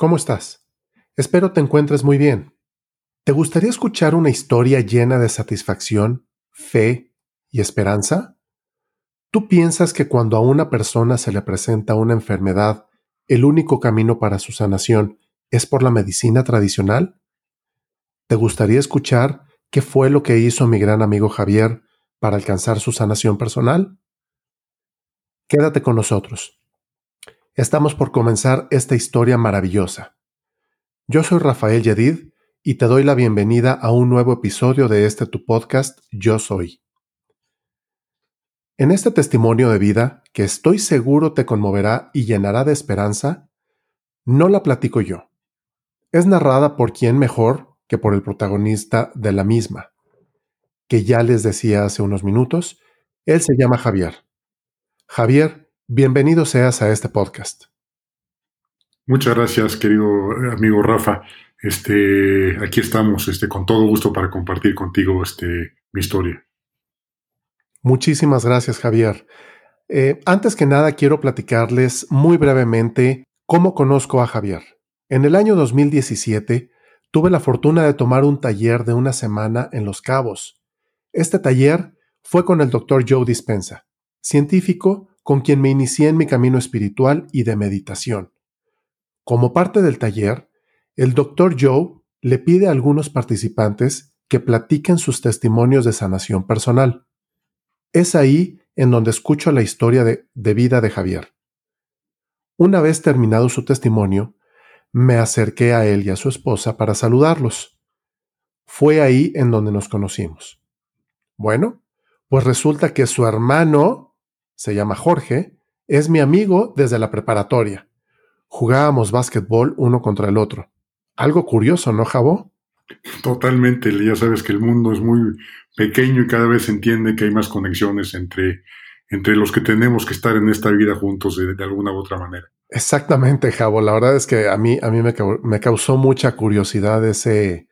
¿cómo estás? Espero te encuentres muy bien. ¿Te gustaría escuchar una historia llena de satisfacción, fe y esperanza? ¿Tú piensas que cuando a una persona se le presenta una enfermedad, el único camino para su sanación es por la medicina tradicional? ¿Te gustaría escuchar qué fue lo que hizo mi gran amigo Javier para alcanzar su sanación personal? Quédate con nosotros. Estamos por comenzar esta historia maravillosa. Yo soy Rafael Yedid y te doy la bienvenida a un nuevo episodio de este tu podcast Yo Soy. En este testimonio de vida, que estoy seguro te conmoverá y llenará de esperanza, no la platico yo. Es narrada por quien mejor que por el protagonista de la misma, que ya les decía hace unos minutos, él se llama Javier. Javier Bienvenido seas a este podcast. Muchas gracias, querido amigo Rafa. Este, aquí estamos, este, con todo gusto para compartir contigo, este, mi historia. Muchísimas gracias, Javier. Eh, antes que nada, quiero platicarles muy brevemente cómo conozco a Javier. En el año 2017 tuve la fortuna de tomar un taller de una semana en Los Cabos. Este taller fue con el doctor Joe Dispensa, científico con quien me inicié en mi camino espiritual y de meditación. Como parte del taller, el Dr. Joe le pide a algunos participantes que platiquen sus testimonios de sanación personal. Es ahí en donde escucho la historia de, de vida de Javier. Una vez terminado su testimonio, me acerqué a él y a su esposa para saludarlos. Fue ahí en donde nos conocimos. Bueno, pues resulta que su hermano se llama Jorge, es mi amigo desde la preparatoria. Jugábamos básquetbol uno contra el otro. Algo curioso, ¿no, Jabo? Totalmente, ya sabes que el mundo es muy pequeño y cada vez se entiende que hay más conexiones entre, entre los que tenemos que estar en esta vida juntos de, alguna u otra manera. Exactamente, Jabo. La verdad es que a mí, a mí me, me causó mucha curiosidad ese,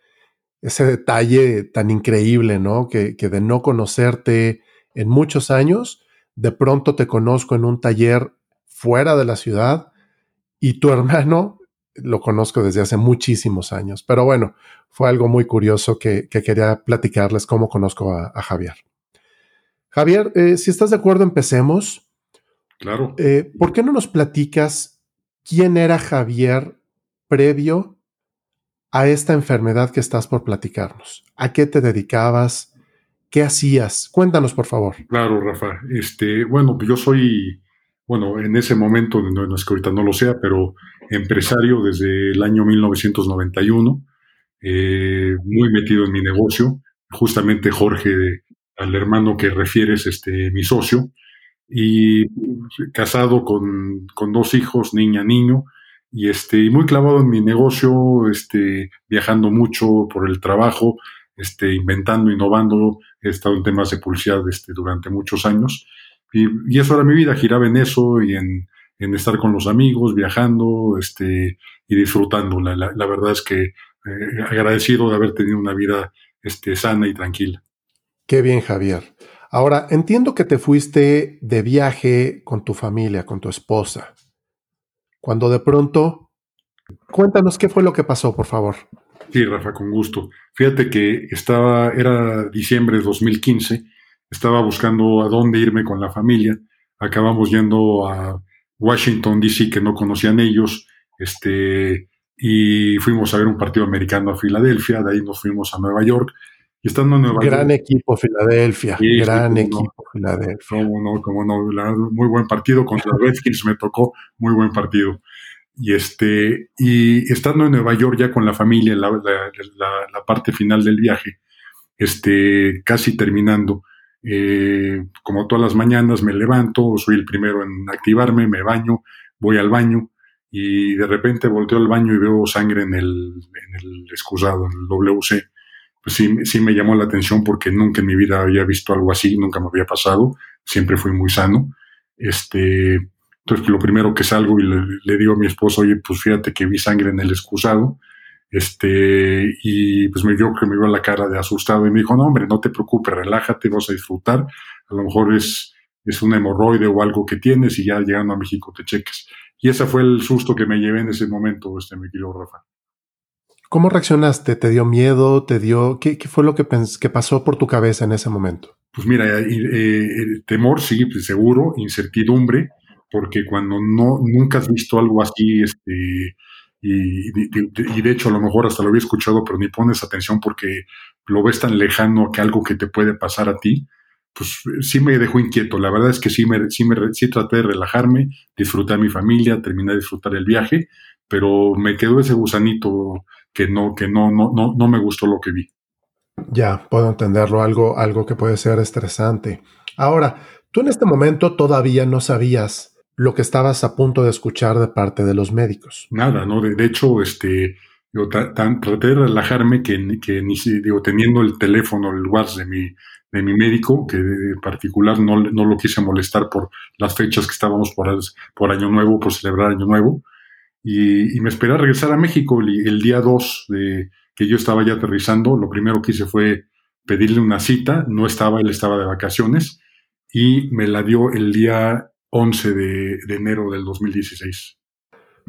ese detalle tan increíble, ¿no? Que, que de no conocerte en muchos años, de pronto te conozco en un taller fuera de la ciudad y tu hermano lo conozco desde hace muchísimos años. Pero bueno, fue algo muy curioso que, quería platicarles cómo conozco a, Javier. Javier, eh, si estás de acuerdo, empecemos. Claro. Eh, ¿Por qué no nos platicas quién era Javier previo a esta enfermedad que estás por platicarnos? ¿A qué te dedicabas? ¿Qué hacías? Cuéntanos, por favor. Claro, Rafa. Este, bueno, yo soy, bueno, en ese momento, no, es que ahorita no lo sea, pero empresario desde el año 1991, eh, muy metido en mi negocio. Justamente Jorge, al hermano que refieres, este, mi socio, y casado con, con dos hijos, niña, niño, y este, muy clavado en mi negocio, este, viajando mucho por el trabajo, este, inventando, innovando, he estado en temas de publicidad durante muchos años y, eso era mi vida, giraba en eso y en, estar con los amigos, viajando este, y disfrutando. La, la, verdad es que eh, agradecido de haber tenido una vida este, sana y tranquila. Qué bien, Javier. Ahora, entiendo que te fuiste de viaje con tu familia, con tu esposa. Cuando de pronto, cuéntanos qué fue lo que pasó, por favor. Sí, Rafa, con gusto. Fíjate que estaba, era diciembre de 2015, estaba buscando a dónde irme con la familia. Acabamos yendo a Washington, D.C., que no conocían ellos, este, y fuimos a ver un partido americano a Filadelfia, de ahí nos fuimos a Nueva York. Y estando en Nueva gran equipo Filadelfia, gran equipo Filadelfia. no, como no, muy buen partido contra Redskins me tocó, muy buen partido. Y, este, y estando en Nueva York ya con la familia, la, la, parte final del viaje, este, casi terminando, eh, como todas las mañanas me levanto, soy el primero en activarme, me baño, voy al baño y de repente volteo al baño y veo sangre en el, en el excusado, en el WC. Pues sí, sí me llamó la atención porque nunca en mi vida había visto algo así, nunca me había pasado, siempre fui muy sano. Este, entonces, lo primero que salgo y le, digo a mi esposo, oye, pues fíjate que vi sangre en el excusado. Este, y pues me dio que me vio la cara de asustado y me dijo, no, hombre, no te preocupes, relájate, vas a disfrutar. A lo mejor es, es un hemorroide o algo que tienes y ya llegando a México te cheques. Y ese fue el susto que me llevé en ese momento, este, mi querido Rafa. ¿Cómo reaccionaste? ¿Te dio miedo? ¿Te dio qué, fue lo que, que pasó por tu cabeza en ese momento? Pues mira, eh, temor, sí, pues seguro, incertidumbre, porque cuando no nunca has visto algo así, este, y, de hecho a lo mejor hasta lo había escuchado, pero ni pones atención porque lo ves tan lejano que algo que te puede pasar a ti, pues sí me dejó inquieto. La verdad es que sí, me, sí, me, sí traté de relajarme, disfrutar mi familia, terminar de disfrutar el viaje, pero me quedó ese gusanito que no, que no, no, no, no me gustó lo que vi. Ya, puedo entenderlo, algo, algo que puede ser estresante. Ahora, tú en este momento todavía no sabías lo que estabas a punto de escuchar de parte de los médicos. Nada, ¿no? De, hecho, este, yo traté de relajarme que, que ni digo, teniendo el teléfono, el WhatsApp de mi, de mi médico, que en particular no, no lo quise molestar por las fechas que estábamos por, por Año Nuevo, por celebrar Año Nuevo, y, me esperé a regresar a México el, el día 2 de que yo estaba ya aterrizando. Lo primero que hice fue pedirle una cita, no estaba, él estaba de vacaciones, y me la dio el día 11 de, enero del 2016.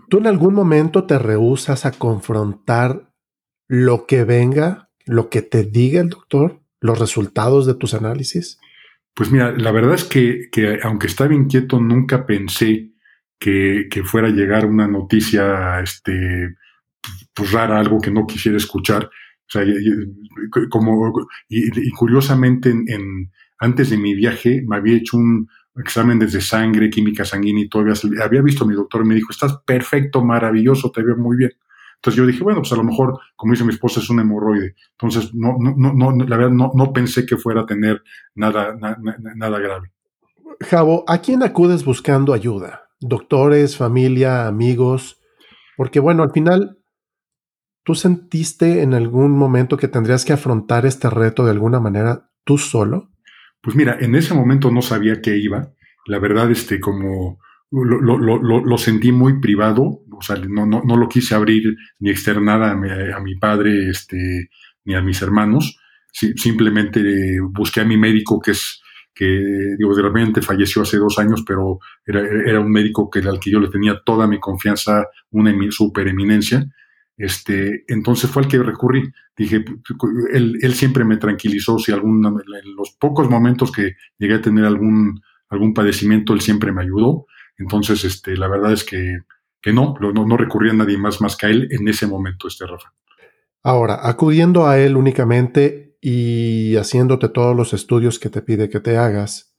¿Tú en algún momento te rehusas a confrontar lo que venga, lo que te diga el doctor, los resultados de tus análisis? Pues mira, la verdad es que, aunque estaba inquieto, nunca pensé que, fuera a llegar una noticia este, pues rara, algo que no quisiera escuchar. O sea, como, y, curiosamente, en, antes de mi viaje me había hecho un, exámenes de sangre, química sanguínea y todo. Había, visto a mi doctor y me dijo, estás perfecto, maravilloso, te veo muy bien. Entonces yo dije, bueno, pues a lo mejor, como dice mi esposa, es un hemorroide. Entonces, no, no, no, la verdad, no, no pensé que fuera a tener nada, nada grave. Javo, ¿a quién acudes buscando ayuda? ¿Doctores, familia, amigos? Porque bueno, al final, ¿tú sentiste en algún momento que tendrías que afrontar este reto de alguna manera tú solo? Pues mira, en ese momento no sabía qué iba. La verdad, este, como lo, lo, lo, lo sentí muy privado, o sea, no, no, no lo quise abrir ni externar a mi, a mi padre, este, ni a mis hermanos. simplemente busqué a mi médico, que es, que, digo, de repente falleció hace dos años, pero era, era un médico que, al que yo le tenía toda mi confianza, una super eminencia. Este, entonces fue al que recurrí. Dije, él, siempre me tranquilizó. Si algún, en los pocos momentos que llegué a tener algún, algún padecimiento, él siempre me ayudó. Entonces, este, la verdad es que, que no, no, no recurría a nadie más más que a él en ese momento, este Rafa. Ahora, acudiendo a él únicamente y haciéndote todos los estudios que te pide que te hagas,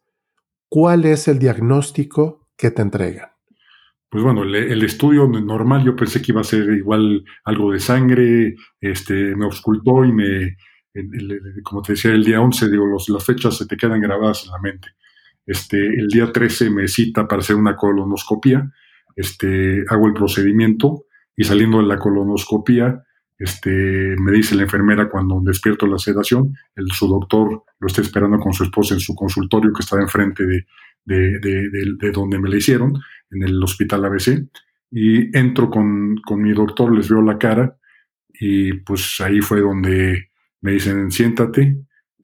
¿cuál es el diagnóstico que te entregan? Pues bueno, el, estudio normal yo pensé que iba a ser igual algo de sangre, este, me auscultó y me, como te decía, el día 11, digo, los, las fechas se te quedan grabadas en la mente. Este, el día 13 me cita para hacer una colonoscopia, este, hago el procedimiento y saliendo de la colonoscopia, este, me dice la enfermera cuando despierto la sedación, el, su doctor lo está esperando con su esposa en su consultorio que está enfrente de, de, de, de, donde me la hicieron, en el hospital ABC, y entro con, con, mi doctor, les veo la cara, y pues ahí fue donde me dicen, siéntate,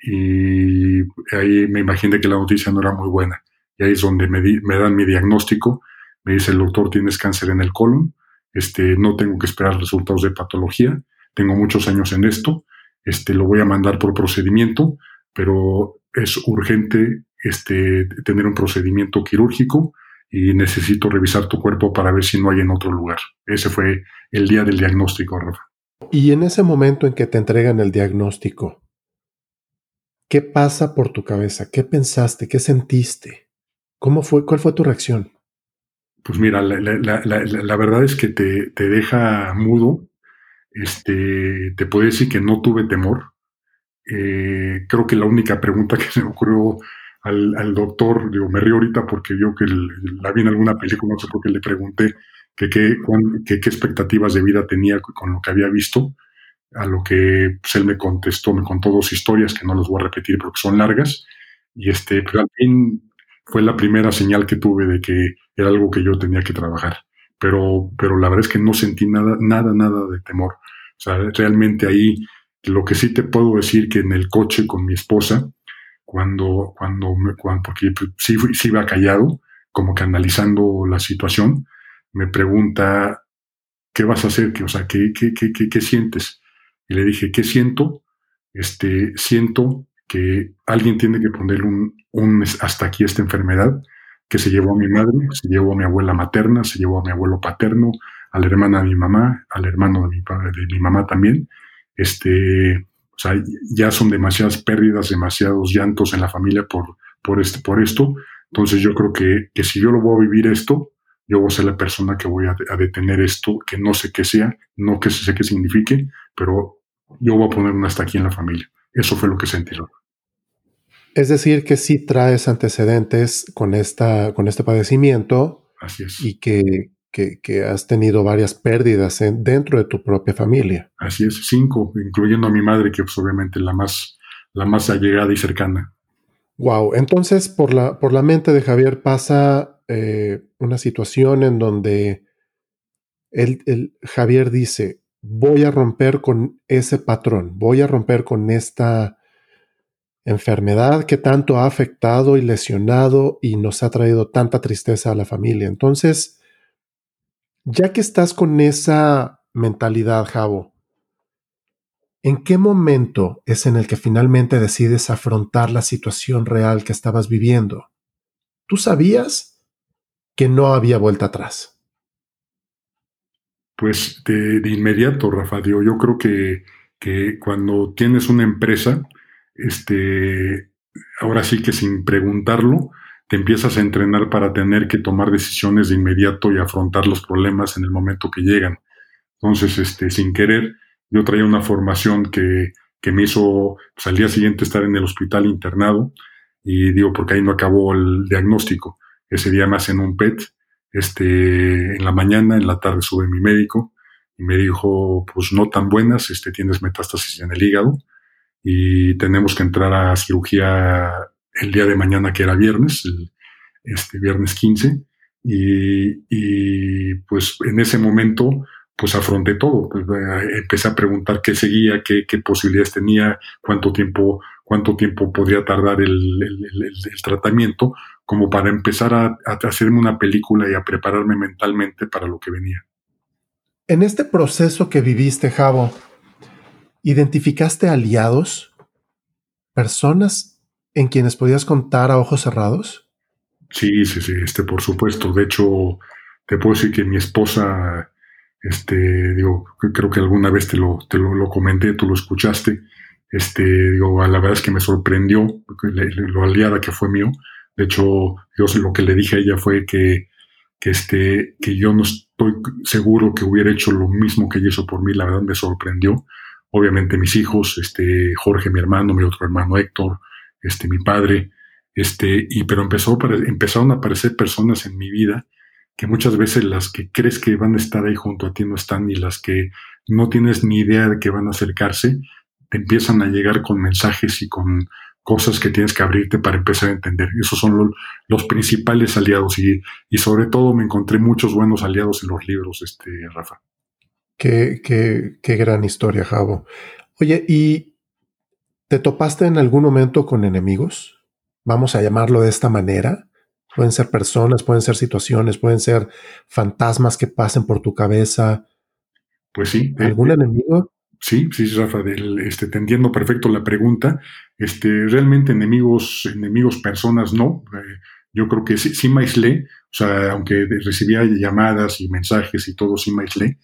y ahí me imaginé que la noticia no era muy buena. Y ahí es donde me, me dan mi diagnóstico, me dice el doctor, tienes cáncer en el colon, este, no tengo que esperar resultados de patología, tengo muchos años en esto, este, lo voy a mandar por procedimiento, pero es urgente este, tener un procedimiento quirúrgico y necesito revisar tu cuerpo para ver si no hay en otro lugar. Ese fue el día del diagnóstico, Rafa. Y en ese momento en que te entregan el diagnóstico, ¿qué pasa por tu cabeza? ¿Qué pensaste? ¿Qué sentiste? ¿Cómo fue? ¿Cuál fue tu reacción? Pues mira, la, verdad es que te, te, deja mudo. Este, te puedo decir que no tuve temor. Eh, creo que la única pregunta que se me ocurrió al, doctor, digo, me río ahorita porque yo que la vi en alguna película, no sé por qué le pregunté que qué expectativas de vida tenía con lo que había visto, a lo que pues, él me contestó, me contó dos historias que no las voy a repetir porque son largas, y este, pero al fin fue la primera señal que tuve de que era algo que yo tenía que trabajar. Pero, pero la verdad es que no sentí nada, nada, nada de temor. O sea, realmente ahí lo que sí te puedo decir que en el coche con mi esposa, cuando, cuando, cuando porque sí, sí iba callado, como que analizando la situación, me pregunta, ¿qué vas a hacer? O sea, ¿qué, qué, qué, qué, sientes? Y le dije, ¿qué siento? Este, siento que alguien tiene que poner un, un hasta aquí esta enfermedad que se llevó a mi madre, se llevó a mi abuela materna, se llevó a mi abuelo paterno, a la hermana de mi mamá, al hermano de mi, de mi mamá también. Este, o sea, ya son demasiadas pérdidas, demasiados llantos en la familia por, por, este, por esto. Entonces yo creo que, que si yo lo voy a vivir esto, yo voy a ser la persona que voy a, detener esto, que no sé qué sea, no que sé qué signifique, pero yo voy a poner una hasta aquí en la familia. Eso fue lo que sentí. Es decir, que sí traes antecedentes con, esta, con este padecimiento. Así es. Y que, que, has tenido varias pérdidas dentro de tu propia familia. Así es, cinco, incluyendo a mi madre, que es obviamente la más, la más allegada y cercana. Wow, entonces por la, por la mente de Javier pasa eh, una situación en donde él, Javier dice, voy a romper con ese patrón, voy a romper con esta enfermedad que tanto ha afectado y lesionado y nos ha traído tanta tristeza a la familia. Entonces, ya que estás con esa mentalidad, Javo, ¿en qué momento es en el que finalmente decides afrontar la situación real que estabas viviendo? ¿Tú sabías que no había vuelta atrás? Pues de, inmediato, Rafa, yo creo que, que cuando tienes una empresa, este, ahora sí que sin preguntarlo, te empiezas a entrenar para tener que tomar decisiones de inmediato y afrontar los problemas en el momento que llegan. Entonces, este, sin querer, yo traía una formación que, que me hizo pues, al día siguiente estar en el hospital internado y digo, porque ahí no acabó el diagnóstico. Ese día me hacen un PET, este, en la mañana, en la tarde sube mi médico y me dijo, pues no tan buenas, este, tienes metástasis en el hígado y tenemos que entrar a cirugía el día de mañana, que era viernes, el, este viernes 15, y, y, pues en ese momento pues afronté todo, pues, eh, empecé a preguntar qué seguía, qué, qué, posibilidades tenía, cuánto tiempo, cuánto tiempo podría tardar el, el, tratamiento, como para empezar a, a hacerme una película y a prepararme mentalmente para lo que venía. En este proceso que viviste, Javo, ¿identificaste aliados? ¿Personas en quienes podías contar a ojos cerrados? Sí, sí, sí, este, por supuesto. De hecho, te puedo decir que mi esposa, este, digo, creo que alguna vez te lo, te lo, comenté, tú lo escuchaste. Este, digo, la verdad es que me sorprendió lo aliada que fue mío. De hecho, yo lo que le dije a ella fue que, que, este, que yo no estoy seguro que hubiera hecho lo mismo que ella hizo por mí. La verdad me sorprendió. Obviamente mis hijos, este, Jorge, mi hermano, mi otro hermano Héctor, este, mi padre, este, y pero empezó, empezaron a aparecer personas en mi vida que muchas veces las que crees que van a estar ahí junto a ti no están y las que no tienes ni idea de que van a acercarse, te empiezan a llegar con mensajes y con cosas que tienes que abrirte para empezar a entender. Esos son los principales aliados y, y, sobre todo me encontré muchos buenos aliados en los libros, este, Rafa. Qué, qué, qué gran historia, Javo. Oye, y ¿Te topaste en algún momento con enemigos? Vamos a llamarlo de esta manera. Pueden ser personas, pueden ser situaciones, pueden ser fantasmas que pasen por tu cabeza. Pues sí. Eh, ¿Algún eh, enemigo? Sí, sí, Rafa, este, te entiendo perfecto la pregunta. Este, realmente enemigos, enemigos personas no. Eh, yo creo que sí, sí me aislé, o sea, aunque recibía llamadas y mensajes y todo, sí me aislé,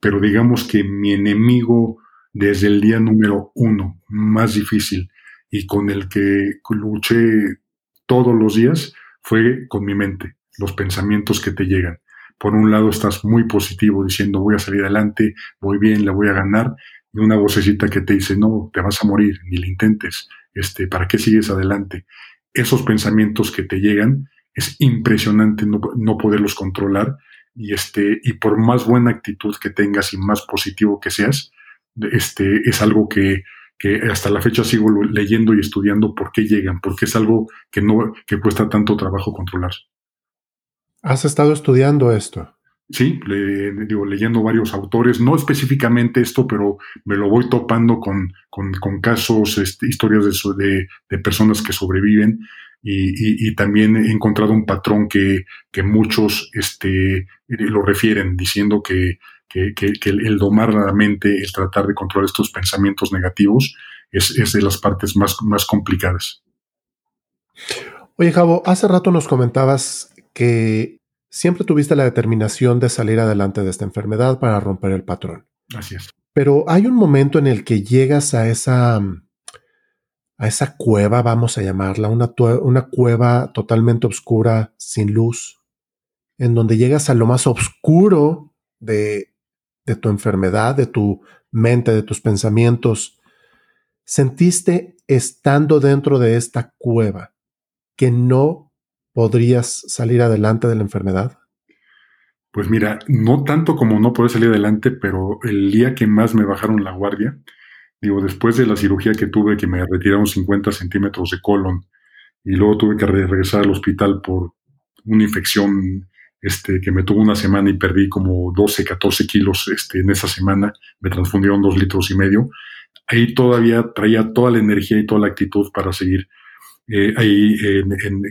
pero digamos que mi enemigo desde el día número uno, más difícil, y con el que luché todos los días, fue con mi mente, los pensamientos que te llegan. Por un lado estás muy positivo diciendo voy a salir adelante, voy bien, le voy a ganar, y una vocecita que te dice no, te vas a morir, ni le intentes, este, ¿para qué sigues adelante? Esos pensamientos que te llegan, es impresionante no, no poderlos controlar y este, y por más buena actitud que tengas y más positivo que seas, este, es algo que, que hasta la fecha sigo leyendo y estudiando por qué llegan, porque es algo que no, que cuesta tanto trabajo controlar. ¿Has estado estudiando esto? Sí, le, digo, leyendo varios autores, no específicamente esto, pero me lo voy topando con, con, con casos, este, historias de, de, de, personas que sobreviven y, también he encontrado un patrón que, muchos este, lo refieren, diciendo que, el, domar la mente, el tratar de controlar estos pensamientos negativos, es, es de las partes más, más complicadas. Oye, Javo, hace rato nos comentabas que siempre tuviste la determinación de salir adelante de esta enfermedad para romper el patrón. Así es. Pero hay un momento en el que llegas a esa a esa cueva, vamos a llamarla, una, una cueva totalmente oscura, sin luz, en donde llegas a lo más oscuro de, de tu enfermedad, de tu mente, de tus pensamientos. ¿Sentiste estando dentro de esta cueva que no podrías salir adelante de la enfermedad? Pues mira, no tanto como no poder salir adelante, pero el día que más me bajaron la guardia, Digo, después de la cirugía que tuve, que me retiraron 50 centímetros de colon y luego tuve que regresar al hospital por una infección este, que me tuvo una semana y perdí como 12, 14 kilos este, en esa semana, me transfundieron dos litros y medio. Ahí todavía traía toda la energía y toda la actitud para seguir. Eh, ahí,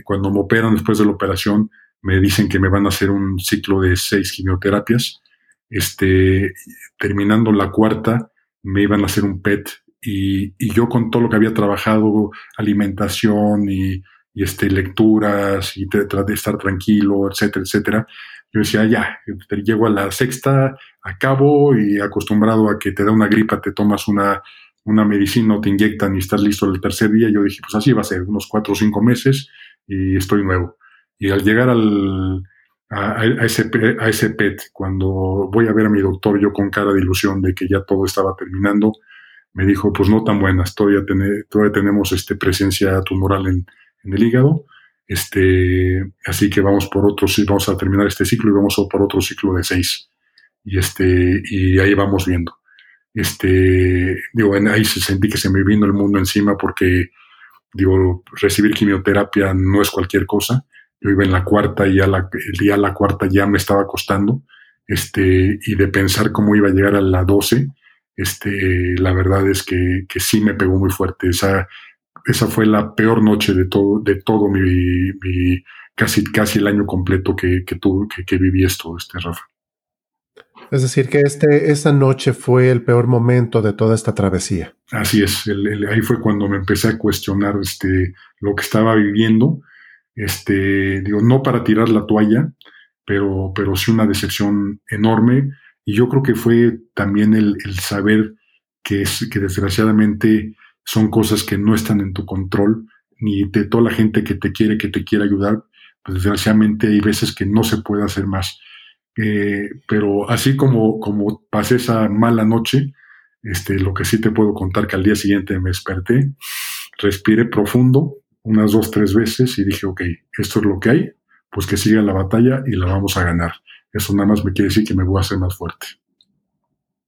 cuando me operan después de la operación, me dicen que me van a hacer un ciclo de seis quimioterapias. Este, terminando la cuarta, me iban a hacer un PET y, yo con todo lo que había trabajado, alimentación y, este, lecturas y de, de, estar tranquilo, etcétera, etcétera, yo decía, ya, llego a la sexta, acabo y acostumbrado a que te da una gripa, te tomas una, una medicina o te inyectan y estás listo el tercer día, yo dije, pues así va a ser, unos cuatro o cinco meses y estoy nuevo. Y al llegar al, a, ese, a ese PET, cuando voy a ver a mi doctor, yo con cara de ilusión de que ya todo estaba terminando, me dijo, pues no tan buenas, todavía, todavía tenemos este, presencia tumoral en, en, el hígado, este, así que vamos por otro, vamos a terminar este ciclo y vamos por otro ciclo de seis. Y, este, y ahí vamos viendo. Este, digo, ahí se sentí que se me vino el mundo encima porque, digo, recibir quimioterapia no es cualquier cosa yo iba en la cuarta y ya la, el día la cuarta ya me estaba costando, este, y de pensar cómo iba a llegar a la 12, este, la verdad es que, que sí me pegó muy fuerte. Esa, esa fue la peor noche de todo, de todo mi, mi casi, casi el año completo que, que, tuve, que, que viví esto, este Rafa. Es decir, que este, esa noche fue el peor momento de toda esta travesía. Así es, ahí fue cuando me empecé a cuestionar este, lo que estaba viviendo este, digo, no para tirar la toalla, pero, pero sí una decepción enorme. Y yo creo que fue también el, el saber que, es, que desgraciadamente son cosas que no están en tu control, ni de toda la gente que te quiere, que te quiere ayudar, pues desgraciadamente hay veces que no se puede hacer más. Eh, pero así como, como pasé esa mala noche, este, lo que sí te puedo contar que al día siguiente me desperté, respiré profundo, unas dos, tres veces y dije, ok, esto es lo que hay, pues que siga la batalla y la vamos a ganar. Eso nada más me quiere decir que me voy a hacer más fuerte.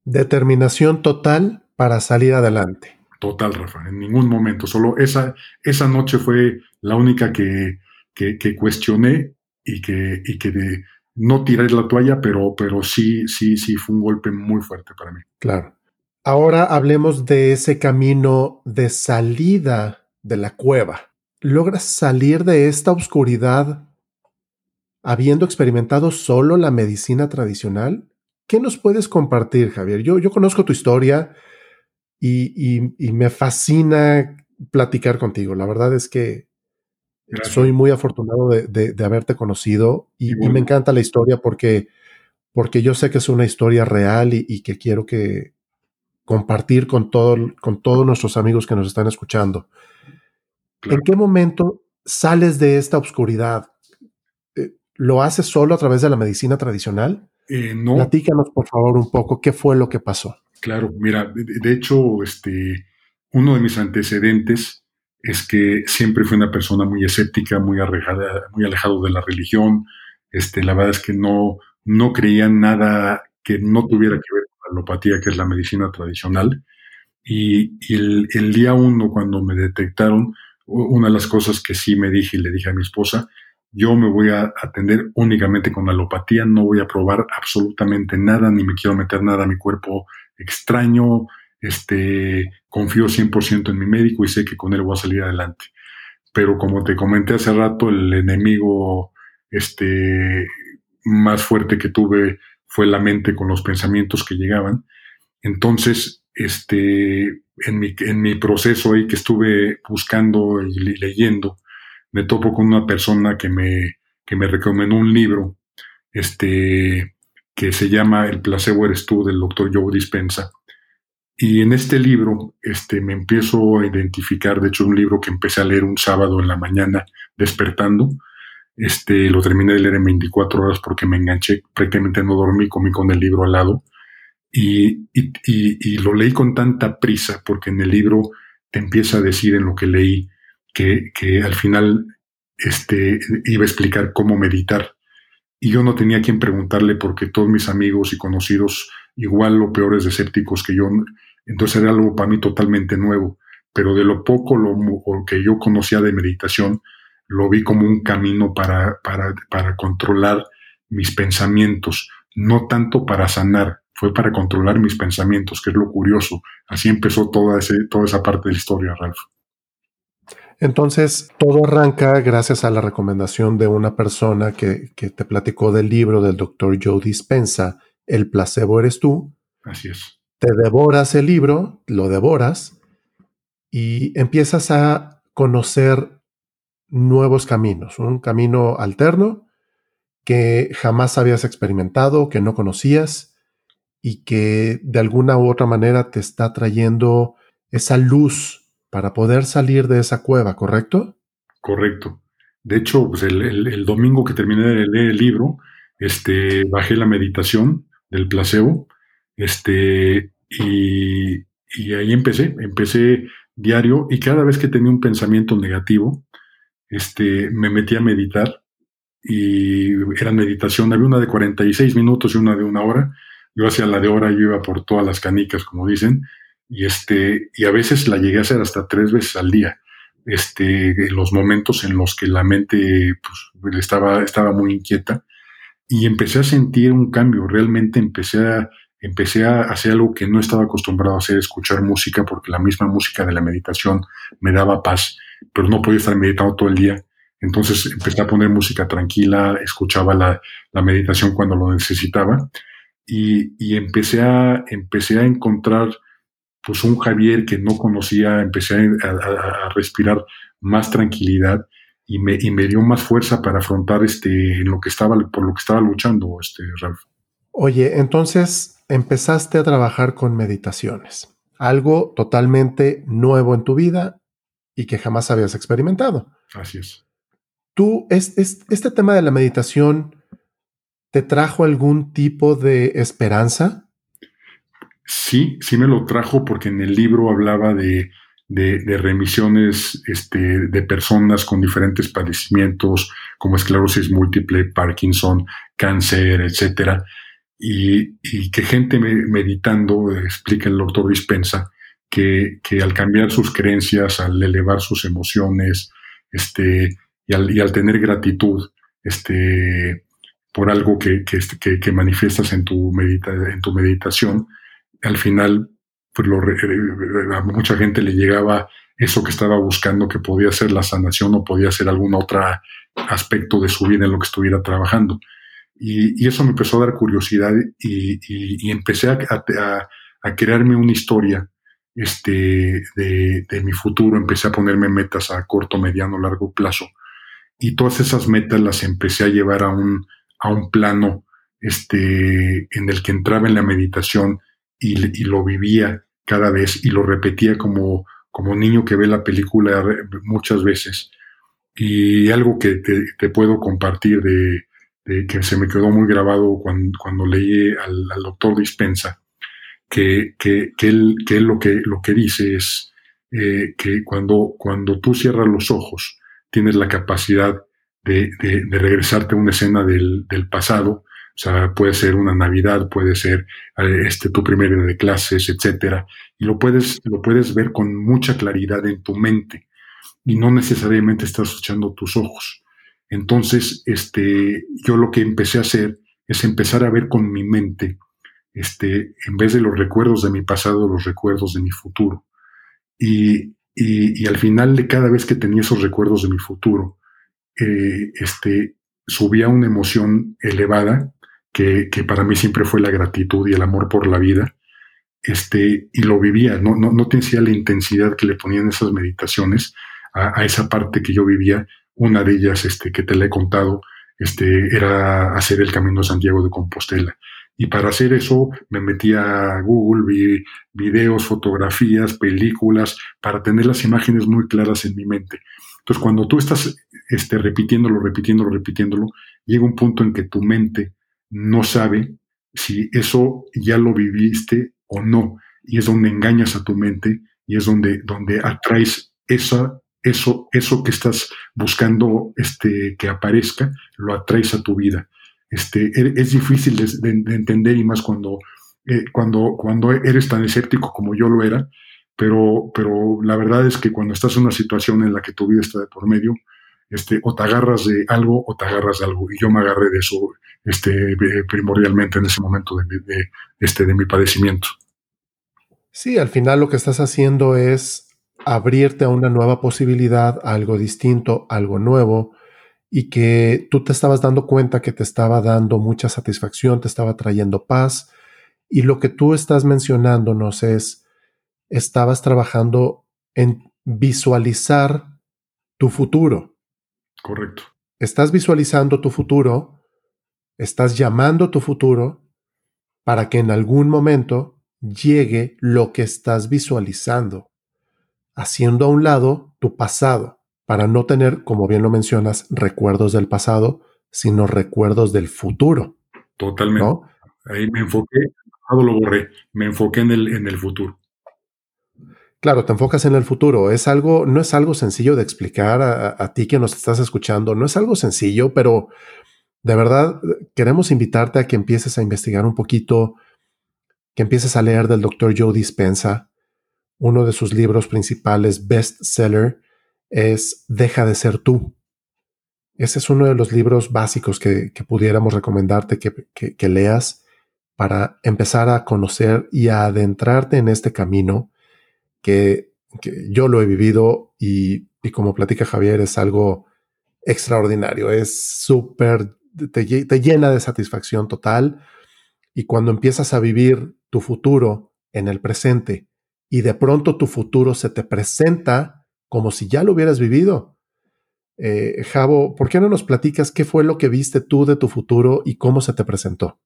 Determinación total para salir adelante. Total, Rafa, en ningún momento. Solo esa, esa noche fue la única que, que, cuestioné y que, y que de, no tiré la toalla, pero, pero sí, sí, sí fue un golpe muy fuerte para mí. Claro. Ahora hablemos de ese camino de salida de la cueva logras salir de esta oscuridad habiendo experimentado solo la medicina tradicional? ¿Qué nos puedes compartir, Javier? Yo, yo conozco tu historia y, me fascina platicar contigo. La verdad es que soy muy afortunado de, haberte conocido y, me encanta la historia porque, porque yo sé que es una historia real y, que quiero que compartir con, todo, con todos nuestros amigos que nos están escuchando. ¿En qué momento sales de esta oscuridad? Eh, ¿Lo haces solo a través de la medicina tradicional? Eh, no. Platícanos, por favor, un poco qué fue lo que pasó. Claro, mira, de, hecho, este, uno de mis antecedentes es que siempre fui una persona muy escéptica, muy, muy alejado de la religión. Este, la verdad es que no, no creía nada que no tuviera que ver con la alopatía, que es la medicina tradicional. Y, el, el, día uno, cuando me detectaron, una de las cosas que sí me dije y le dije a mi esposa, yo me voy a atender únicamente con alopatía, no voy a probar absolutamente nada, ni me quiero meter nada a mi cuerpo extraño, este, confío 100% en mi médico y sé que con él voy a salir adelante. pero como te comenté hace rato, el enemigo este, más fuerte que tuve fue la mente con los pensamientos que llegaban. Entonces, este, en mi, en mi proceso ahí que estuve buscando y leyendo, me topo con una persona que me, que me recomendó un libro, este, que se llama El placebo eres tú, del doctor Joe Dispensa. Y en este libro este, me empiezo a identificar, de hecho, un libro que empecé a leer un sábado en la mañana despertando. Este, lo terminé de leer en 24 horas porque me enganché, prácticamente no dormí, comí con el libro al lado. Y, y, lo leí con tanta prisa porque en el libro te empieza a decir en lo que leí que, que al final este, iba a explicar cómo meditar. Y yo no tenía quien preguntarle porque todos mis amigos y conocidos, igual o peores escépticos que yo, entonces era algo para mí totalmente nuevo. Pero de lo poco lo, que yo conocía de meditación, lo vi como un camino para, para, para controlar mis pensamientos, no tanto para sanar, fue para controlar mis pensamientos, que es lo curioso. Así empezó toda, ese, toda esa parte de la historia, Ralph. Entonces, todo arranca gracias a la recomendación de una persona que, te platicó del libro del doctor Joe Dispensa, El placebo eres tú. Así es. Te devoras el libro, lo devoras y empiezas a conocer nuevos caminos, un camino alterno que jamás habías experimentado, que no conocías y que de alguna u otra manera te está trayendo esa luz para poder salir de esa cueva, ¿correcto? Correcto. De hecho, pues el, domingo que terminé de leer el libro, este, bajé la meditación del placebo, este, y, y ahí empecé, empecé diario y cada vez que tenía un pensamiento negativo, este, me metí a meditar y era meditación, había una de 46 minutos y una de una hora, yo hacía la de hora, yo iba por todas las canicas, como dicen, y este, y a veces la llegué a hacer hasta tres veces al día. Este, en los momentos en los que la mente pues, estaba, estaba muy inquieta y empecé a sentir un cambio. Realmente empecé a, empecé a hacer algo que no estaba acostumbrado a hacer, escuchar música, porque la misma música de la meditación me daba paz, pero no podía estar meditando todo el día. Entonces empecé a poner música tranquila, escuchaba la, la meditación cuando lo necesitaba y, y empecé, a, empecé a encontrar pues un Javier que no conocía, empecé a, respirar más tranquilidad y me, y me, dio más fuerza para afrontar este, lo que estaba, por lo que estaba luchando, este, Ralph. Oye, entonces empezaste a trabajar con meditaciones, algo totalmente nuevo en tu vida y que jamás habías experimentado. Así es. ¿Tú, es, este tema de la meditación, te trajo algún tipo de esperanza? Sí, sí me lo trajo porque en el libro hablaba de, de, remisiones este, de personas con diferentes padecimientos como esclerosis múltiple, Parkinson, cáncer, etcétera, y, que gente meditando, explica el doctor Dispensa, que, que, al cambiar sus creencias, al elevar sus emociones, este, y al, y al tener gratitud, este, por algo que, que, que manifiestas en tu, medita, en tu meditación, al final pues lo, eh, a mucha gente le llegaba eso que estaba buscando, que podía ser la sanación o podía ser algún otro aspecto de su vida en lo que estuviera trabajando. Y, eso me empezó a dar curiosidad y, empecé a, crearme una historia este, de, de, mi futuro, empecé a ponerme metas a corto, mediano, largo plazo. Y todas esas metas las empecé a llevar a un, a un plano este, en el que entraba en la meditación y, lo vivía cada vez y lo repetía como, como niño que ve la película muchas veces. Y algo que te, puedo compartir de, que se me quedó muy grabado cuando, cuando leí al, doctor Dispensa, que, que, él, que lo, que lo que dice es eh, que cuando, cuando tú cierras los ojos, tienes la capacidad de, regresarte a una escena del pasado o sea, puede ser una Navidad, puede ser eh, este, tu primer día de clases, etcétera. Y lo puedes, lo puedes ver con mucha claridad en tu mente. Y no necesariamente estás echando tus ojos. Entonces, este, yo lo que empecé a hacer es empezar a ver con mi mente, este, en vez de los recuerdos de mi pasado, los recuerdos de mi futuro. Y, y, al final de cada vez que tenía esos recuerdos de mi futuro, eh, este, subía una emoción elevada que, para mí siempre fue la gratitud y el amor por la vida. Este, y lo vivía, no, no, no tenía la intensidad que le ponían esas meditaciones a, a, esa parte que yo vivía. Una de ellas, este, que te la he contado, este, era hacer el Camino de Santiago de Compostela. Y para hacer eso me metí a Google, vi videos, fotografías, películas, para tener las imágenes muy claras en mi mente. Entonces, cuando tú estás este, repitiéndolo, repitiéndolo, repitiéndolo, llega un punto en que tu mente no sabe si eso ya lo viviste o no. Y es donde engañas a tu mente y es donde, donde atraes esa, eso, eso que estás buscando este, que aparezca, lo atraes a tu vida este, e, es difícil de, entender y más cuando, eh, cuando, cuando eres tan escéptico como yo lo era, pero, pero la verdad es que cuando estás en una situación en la que tu vida está de por medio, este, o te agarras de algo o te agarras de algo. Y yo me agarré de eso este, primordialmente en ese momento de, de, este, de mi padecimiento. Sí, al final lo que estás haciendo es abrirte a una nueva posibilidad, algo distinto, algo nuevo, y que tú te estabas dando cuenta que te estaba dando mucha satisfacción, te estaba trayendo paz. Y lo que tú estás mencionándonos es, estabas trabajando en visualizar tu futuro. Correcto. Estás visualizando tu futuro, estás llamando tu futuro para que en algún momento llegue lo que estás visualizando, haciendo a un lado tu pasado para no tener, como bien lo mencionas, recuerdos del pasado, sino recuerdos del futuro. Totalmente. Ahí me enfoqué, lo borré, me enfoqué en el, en el futuro. Claro, te enfocas en el futuro. Es algo, no es algo sencillo de explicar a, ti que nos estás escuchando. No es algo sencillo, pero de verdad queremos invitarte a que empieces a investigar un poquito, que empieces a leer del doctor Joe Dispensa, uno de sus libros principales, bestseller, es Deja de ser tú. Ese es uno de los libros básicos que, pudiéramos recomendarte que, leas para empezar a conocer y a adentrarte en este camino que, yo lo he vivido y, como platica Javier es algo extraordinario, es súper, te, te llena de satisfacción total y cuando empiezas a vivir tu futuro en el presente y de pronto tu futuro se te presenta como si ya lo hubieras vivido. Eh, Javo, ¿por qué no nos platicas qué fue lo que viste tú de tu futuro y cómo se te presentó?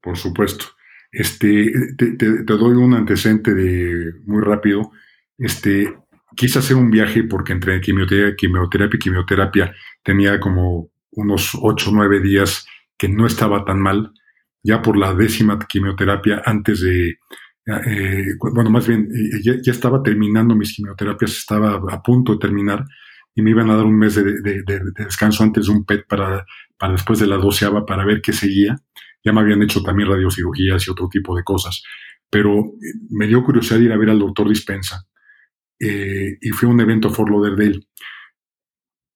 Por supuesto. Este, te, doy un antecedente de muy rápido. Este, quise hacer un viaje porque entre quimioterapia, quimioterapia y quimioterapia tenía como unos 8 o 9 días que no estaba tan mal. Ya por la décima quimioterapia, antes de, eh, bueno, más bien, eh, ya, estaba terminando mis quimioterapias, estaba a punto de terminar y me iban a dar un mes de, descanso antes de un PET para, para después de la doceava para ver qué seguía. Ya me habían hecho también radiocirugías y otro tipo de cosas, pero eh, me dio curiosidad ir a ver al doctor Dispensa y fue un evento a Fort Lauderdale.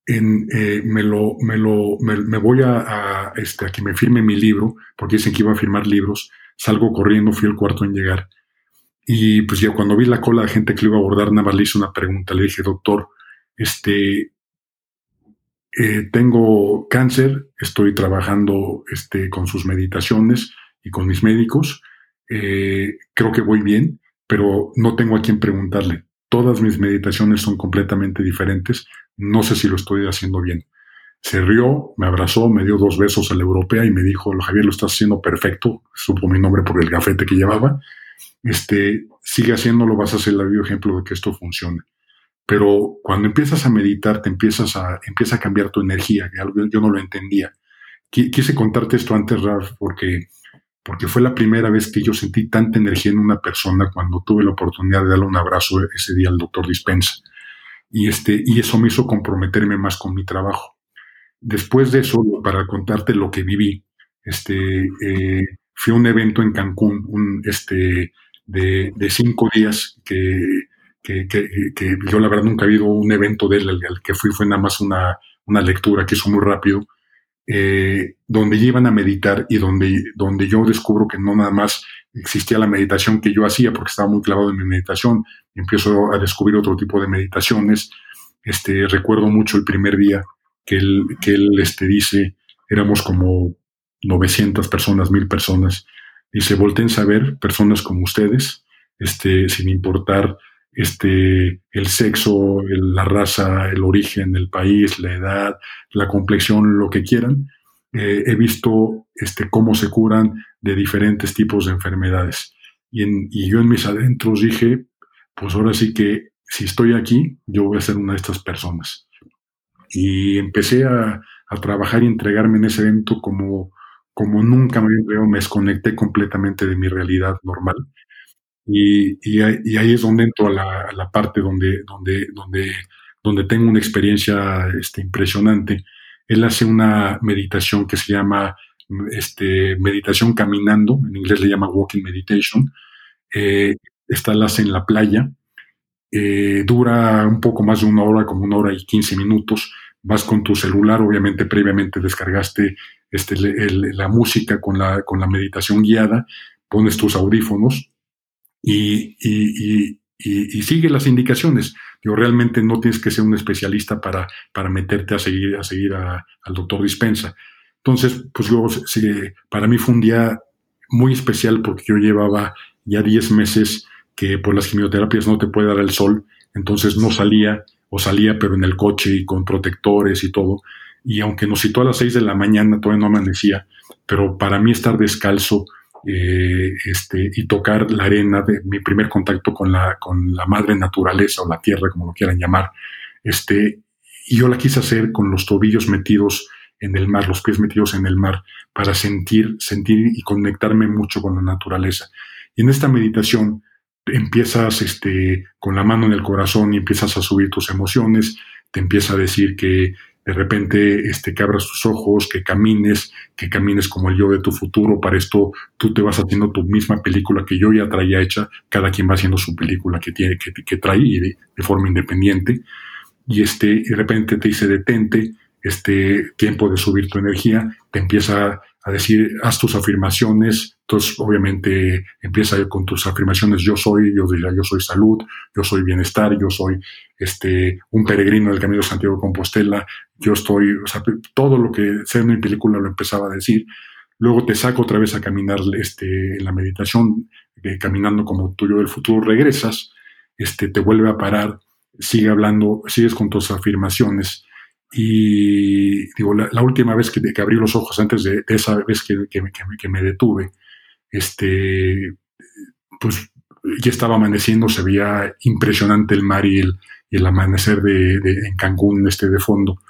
En, me lo, me lo, me, voy a, este, a que me firme mi libro, porque dicen que iba a firmar libros, salgo corriendo, fui el cuarto en llegar y pues ya cuando vi la cola de gente que lo iba a abordar, nada le hice una pregunta. Le dije, doctor, este, eh, tengo cáncer, estoy trabajando este, con sus meditaciones y con mis médicos. Eh, creo que voy bien, pero no tengo a quién preguntarle. Todas mis meditaciones son completamente diferentes. No sé si lo estoy haciendo bien. Se rió, me abrazó, me dio dos besos a la europea y me dijo, Javier, lo estás haciendo perfecto. Supo mi nombre por el gafete que llevaba este, sigue haciéndolo, vas a ser el ejemplo de que esto funcione. Pero cuando empiezas a meditar, te empiezas a, empieza a cambiar tu energía, que algo yo no lo entendía. Quise contarte esto antes, Ralph, porque, porque fue la primera vez que yo sentí tanta energía en una persona cuando tuve la oportunidad de darle un abrazo ese día al doctor Dispensa. Y, este, y eso me hizo comprometerme más con mi trabajo. Después de eso, para contarte lo que viví, este, eh, fui a un evento en Cancún, un, este, de, de cinco días que, que, que, yo la verdad nunca he habido un evento de él, al, que fui fue nada más una, una lectura que hizo muy rápido, eh, donde iban a meditar y donde, donde yo descubro que no nada más existía la meditación que yo hacía porque estaba muy clavado en mi meditación. Empiezo a descubrir otro tipo de meditaciones. Este, recuerdo mucho el primer día que él, que él este, dice, éramos como 900 personas, 1000 personas. Dice, volten a ver personas como ustedes, este, sin importar este, el sexo, la raza, el origen, el país, la edad, la complexión, lo que quieran. Eh, he visto este, cómo se curan de diferentes tipos de enfermedades. Y, en, y yo en mis adentros dije, pues ahora sí que si estoy aquí, yo voy a ser una de estas personas. Y empecé a, a trabajar y entregarme en ese evento como, como nunca me había me desconecté completamente de mi realidad normal. Y, y, ahí es donde entro a la, parte donde, donde, donde, donde tengo una experiencia este, impresionante. Él hace una meditación que se llama este, meditación caminando, en inglés le llama walking meditation. Eh, esta la hace en la playa. Eh, dura un poco más de una hora, como una hora y quince minutos. Vas con tu celular, obviamente previamente descargaste este, la música con la, con la meditación guiada, pones tus audífonos y, y, y, sigue las indicaciones. Yo realmente no tienes que ser un especialista para, para meterte a seguir, a seguir al doctor Dispensa. Entonces, pues luego, para mí fue un día muy especial porque yo llevaba ya 10 meses que por las quimioterapias no te puede dar el sol, entonces no salía o salía pero en el coche y con protectores y todo. Y aunque nos citó a las 6 de la mañana, todavía no amanecía, pero para mí estar descalzo, eh, este, y tocar la arena, de mi primer contacto con la, con la madre naturaleza o la tierra, como lo quieran llamar. Este, y yo la quise hacer con los tobillos metidos en el mar, los pies metidos en el mar, para sentir, sentir y conectarme mucho con la naturaleza. Y en esta meditación empiezas este, con la mano en el corazón y empiezas a subir tus emociones, te empieza a decir que de repente este, que abras tus ojos, que camines, que camines como el yo de tu futuro. Para esto tú te vas haciendo tu misma película que yo ya traía hecha, cada quien va haciendo su película que tiene, que, que trae de, forma independiente. Y este, de repente te dice detente, este tiempo de subir tu energía, te empieza a decir, haz tus afirmaciones, entonces obviamente empieza con tus afirmaciones, yo soy, yo diría, yo soy salud, yo soy bienestar, yo soy este, un peregrino del Camino de Santiago de Compostela, yo estoy, o sea, todo lo que sea en mi película lo empezaba a decir. Luego te saco otra vez a caminar este, en la meditación, caminando como tuyo del futuro, regresas, este, te vuelve a parar, sigue hablando, sigues con tus afirmaciones y digo, la, última vez que, que, abrí los ojos, antes de, esa vez que, que, me detuve, este, pues ya estaba amaneciendo, se veía impresionante el mar y el, el amanecer de, de, en Cancún este, de fondo.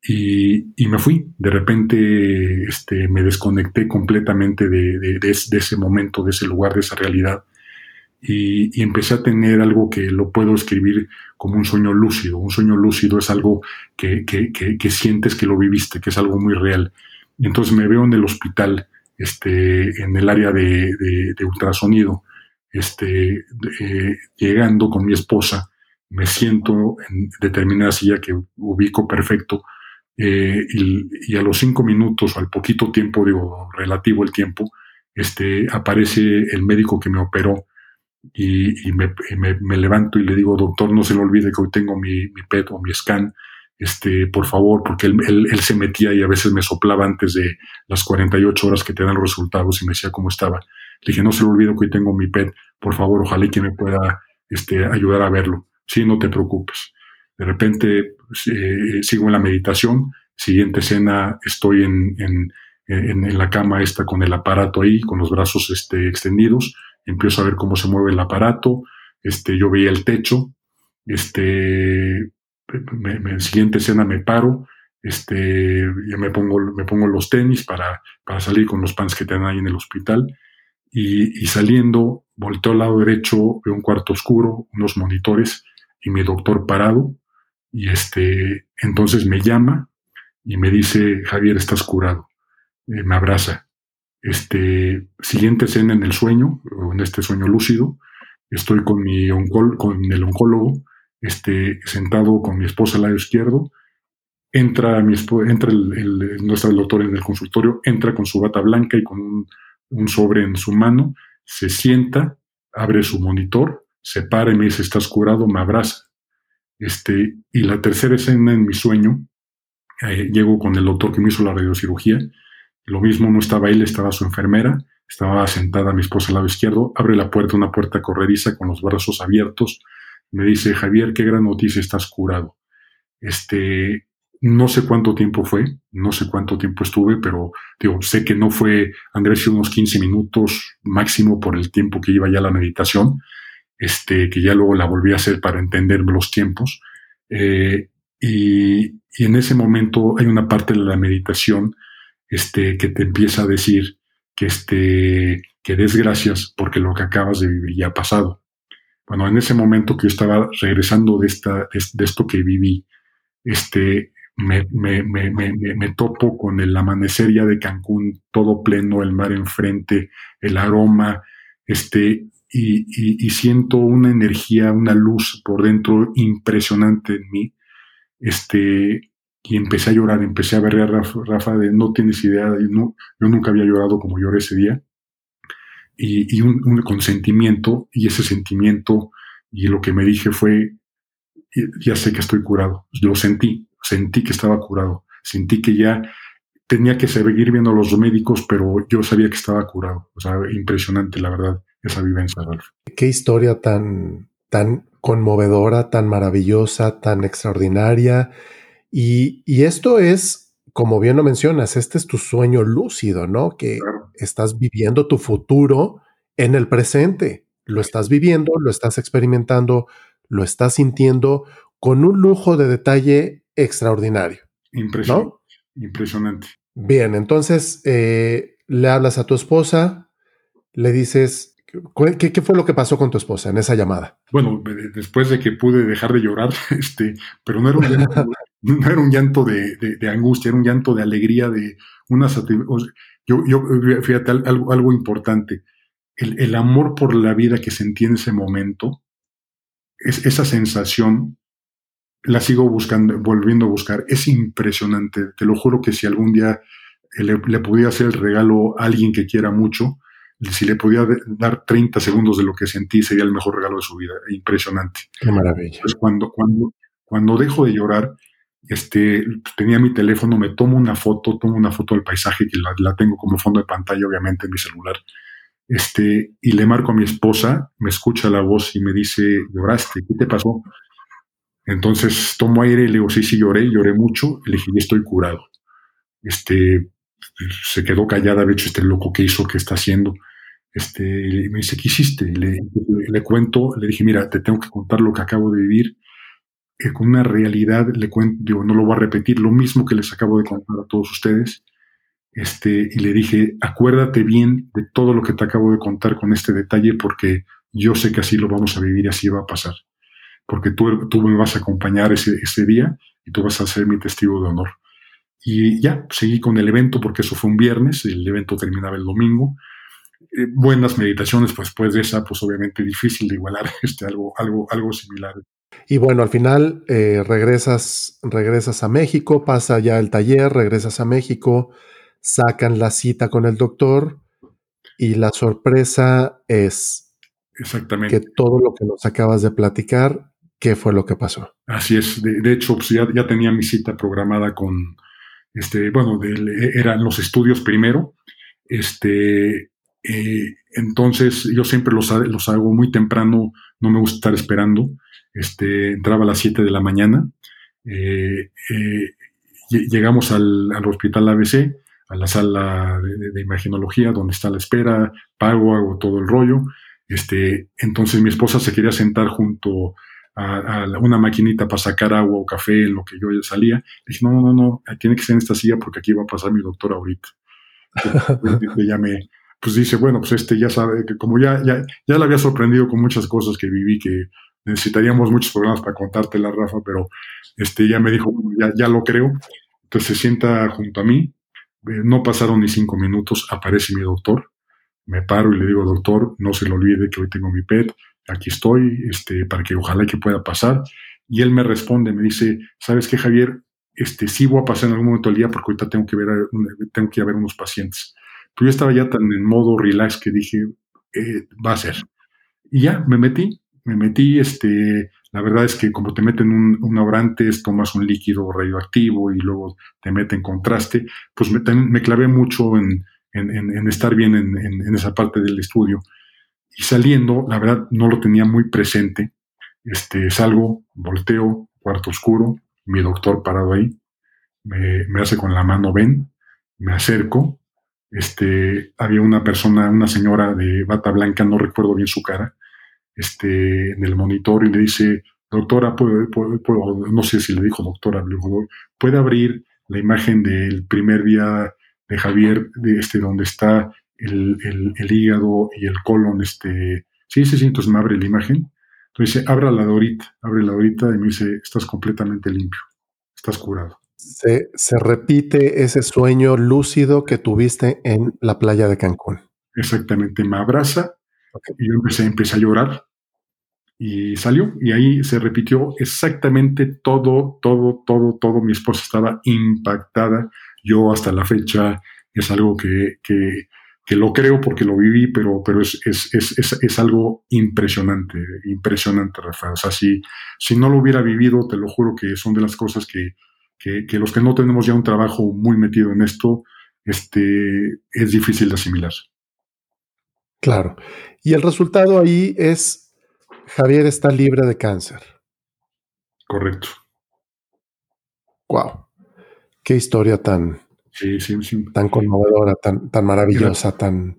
Y, y, me fui. De repente este, me desconecté completamente de, de, ese momento, de ese lugar, de esa realidad y, empecé a tener algo que lo puedo escribir como un sueño lúcido. Un sueño lúcido es algo que, que, que, sientes que lo viviste, que es algo muy real. Entonces me veo en el hospital, este, en el área de, ultrasonido, este, llegando con mi esposa, me siento en determinada silla que ubico perfecto, eh, y, y, a los cinco minutos o al poquito tiempo, digo, relativo el tiempo, este, aparece el médico que me operó y, me, me, levanto y le digo, doctor, no se le olvide que hoy tengo mi, mi PET o mi scan, este, por favor, porque él, él, se metía y a veces me soplaba antes de las 48 horas que te dan los resultados y me decía cómo estaba. Le dije, no se le olvide que hoy tengo mi PET, por favor, ojalá que me pueda este, ayudar a verlo. Sí, no te preocupes. De repente eh, sigo en la meditación, siguiente escena estoy en, en, en, en, la cama esta con el aparato ahí, con los brazos este, extendidos, empiezo a ver cómo se mueve el aparato, este, yo veía el techo, este, me, me, siguiente escena me paro, este, ya me pongo, me pongo los tenis para, para salir con los pants que dan ahí en el hospital, y, y saliendo, volteo al lado derecho, veo un cuarto oscuro, unos monitores, y mi doctor parado, y este, entonces me llama y me dice, Javier, estás curado, eh, me abraza, este, siguiente escena en el sueño, en este sueño lúcido, estoy con, mi con el oncólogo, este, sentado con mi esposa al lado izquierdo, entra, mi entra el, el, nuestro doctor en el consultorio, entra con su bata blanca y con un, sobre en su mano, se sienta, abre su monitor, se para y me dice, estás curado, me abraza. Este, y la tercera escena en mi sueño, eh, llego con el doctor que me hizo la radiocirugía, lo mismo no estaba él, estaba su enfermera, estaba sentada mi esposa al lado izquierdo, abre la puerta, una puerta corrediza con los brazos abiertos, me dice, Javier, qué gran noticia, estás curado. Este, no sé cuánto tiempo fue, no sé cuánto tiempo estuve, pero digo, sé que no fue, Andrés, unos 15 minutos máximo por el tiempo que iba ya la meditación, este, que ya luego la volví a hacer para entender los tiempos. Eh, y, y, en ese momento hay una parte de la meditación este, que te empieza a decir que, este, que des porque lo que acabas de vivir ya ha pasado. Bueno, en ese momento que yo estaba regresando de, esto que viví, este, me, me, me, me, topo con el amanecer ya de Cancún, todo pleno, el mar enfrente, el aroma, este, y, y, siento una energía, una luz por dentro impresionante en mí, este, y empecé a llorar, empecé a ver a Rafa, de no tienes idea, no, yo nunca había llorado como lloré ese día, y, y un, un, consentimiento, y ese sentimiento, y lo que me dije fue, ya sé que estoy curado, lo sentí, sentí que estaba curado, sentí que ya tenía que seguir viendo a los médicos, pero yo sabía que estaba curado, o sea, impresionante la verdad esa vivencia, Ralph. Qué historia tan, tan conmovedora, tan maravillosa, tan extraordinaria. Y, y, esto es, como bien lo mencionas, este es tu sueño lúcido, ¿no? Que estás viviendo tu futuro en el presente. Lo estás viviendo, lo estás experimentando, lo estás sintiendo con un lujo de detalle extraordinario. Impresionante. Impresionante. Bien, entonces eh, le hablas a tu esposa, le dices, ¿Qué, fue lo que pasó con tu esposa en esa llamada? Bueno, después de que pude dejar de llorar, este, pero no era un llanto, no era un llanto de, de, angustia, era un llanto de alegría, de una yo, yo, fíjate, algo, algo importante. El, el, amor por la vida que sentí en ese momento, es, esa sensación, la sigo buscando, volviendo a buscar. Es impresionante. Te lo juro que si algún día le, le pudiera hacer el regalo a alguien que quiera mucho, si le podía dar 30 segundos de lo que sentí, sería el mejor regalo de su vida. Impresionante. Qué maravilla. Entonces, cuando, cuando, cuando dejo de llorar, este, tenía mi teléfono, me tomo una foto, tomo una foto del paisaje, que la, tengo como fondo de pantalla, obviamente, en mi celular. Este, y le marco a mi esposa, me escucha la voz y me dice, lloraste, ¿qué te pasó? Entonces tomo aire y le digo, sí, sí, lloré, lloré mucho. Le dije, ya estoy curado. Este, se quedó callada, de hecho, este loco que hizo, que está haciendo. Este, y me dice, ¿qué hiciste? Y le, cuento, le dije, mira, te tengo que contar lo que acabo de vivir. Eh, con una realidad, le cuento, digo, no lo voy a repetir, lo mismo que les acabo de contar a todos ustedes. Este, y le dije, acuérdate bien de todo lo que te acabo de contar con este detalle, porque yo sé que así lo vamos a vivir así va a pasar. Porque tú, tú me vas a acompañar ese, ese día y tú vas a ser mi testigo de honor. Y ya, seguí con el evento porque eso fue un viernes, el evento terminaba el domingo. Eh, buenas meditaciones, pues después de esa, pues obviamente difícil de igualar este, algo, algo, algo similar. Y bueno, al final eh, regresas, regresas a México, pasa ya el taller, regresas a México, sacan la cita con el doctor y la sorpresa es Exactamente. que todo lo que nos acabas de platicar, ¿qué fue lo que pasó? Así es, de, hecho, pues ya, ya tenía mi cita programada con, este, bueno, eran los estudios primero, este, eh, entonces yo siempre los, los, hago muy temprano, no me gusta estar esperando, este, entraba a las 7 de la mañana, eh, eh, llegamos al, al, hospital ABC, a la sala de, de, imaginología, donde está la espera, pago, hago todo el rollo, este, entonces mi esposa se quería sentar junto a, una maquinita para sacar agua o café en lo que yo ya salía. Dije, no, no, no, tiene que ser en esta silla porque aquí va a pasar mi doctor ahorita. ya me, pues dice, bueno, pues este ya sabe que como ya, ya, ya le había sorprendido con muchas cosas que viví, que necesitaríamos muchos programas para contártela, Rafa, pero este ya me dijo, ya, ya lo creo. Entonces se sienta junto a mí. Eh, no pasaron ni cinco minutos, aparece mi doctor. Me paro y le digo, doctor, no se le olvide que hoy tengo mi PET, aquí estoy, este, para que ojalá que pueda pasar. Y él me responde, me dice, ¿sabes qué, Javier? Este, sí voy a pasar en algún momento del día porque ahorita tengo que ver, tengo que ir a ver unos pacientes. Pero yo estaba ya tan en modo relax que dije, eh, va a ser. Y ya, me metí, me metí, este, la verdad es que como te meten un, un tomas un líquido radioactivo y luego te meten contraste, pues me, clavé mucho en, en, en, estar bien en, en, esa parte del estudio. Y saliendo, la verdad, no lo tenía muy presente. Este, salgo, volteo, cuarto oscuro, mi doctor parado ahí, me, me hace con la mano, ven, me acerco, este, había una persona, una señora de bata blanca, no recuerdo bien su cara, este, en el monitor y le dice, doctora, no sé si le dijo doctora, puede abrir la imagen del primer día de Javier, de este, donde está el, el, hígado y el colon, este, sí, sí, sí, entonces me abre la imagen. Entonces dice, ábrala ahorita, abre la ahorita y me dice, estás completamente limpio, estás curado. Se, se, repite ese sueño lúcido que tuviste en la playa de Cancún. Exactamente, me abraza y yo empecé, empecé a llorar y salió y ahí se repitió exactamente todo, todo, todo, todo. Mi esposa estaba impactada. Yo hasta la fecha es algo que, que, que lo creo porque lo viví, pero, pero es, es, es, es, algo impresionante, impresionante, Rafael. O sea, si, si no lo hubiera vivido, te lo juro que son de las cosas que, que, que los que no tenemos ya un trabajo muy metido en esto, este, es difícil de asimilar. Claro. Y el resultado ahí es Javier está libre de cáncer. Correcto. Wow. Qué historia tan, tan conmovedora, tan, tan maravillosa, tan.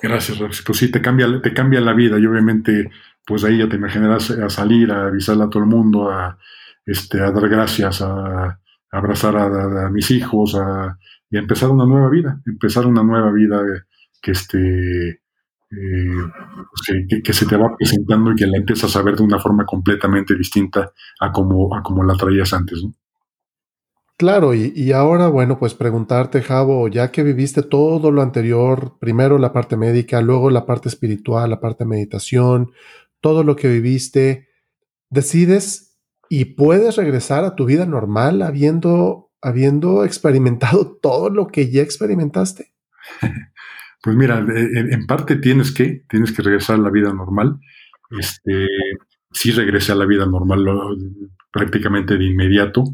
Gracias, Pues sí, te cambia, te cambia la vida y obviamente, pues ahí ya te imaginarás a salir, a avisarle a todo el mundo, a, este, a dar gracias, a, abrazar a, mis hijos, a, y a empezar una nueva vida, empezar una nueva vida que, este, eh, que, se te va presentando y que la empiezas a ver de una forma completamente distinta a como, a como la traías antes. Claro, y, ahora, bueno, pues preguntarte, Javo, ya que viviste todo lo anterior, primero la parte médica, luego la parte espiritual, la parte meditación, todo lo que viviste, decides y puedes regresar a tu vida normal habiendo, habiendo experimentado todo lo que ya experimentaste. Pues mira, en, parte tienes que, tienes que regresar a la vida normal. Este, sí regresé a la vida normal prácticamente de inmediato.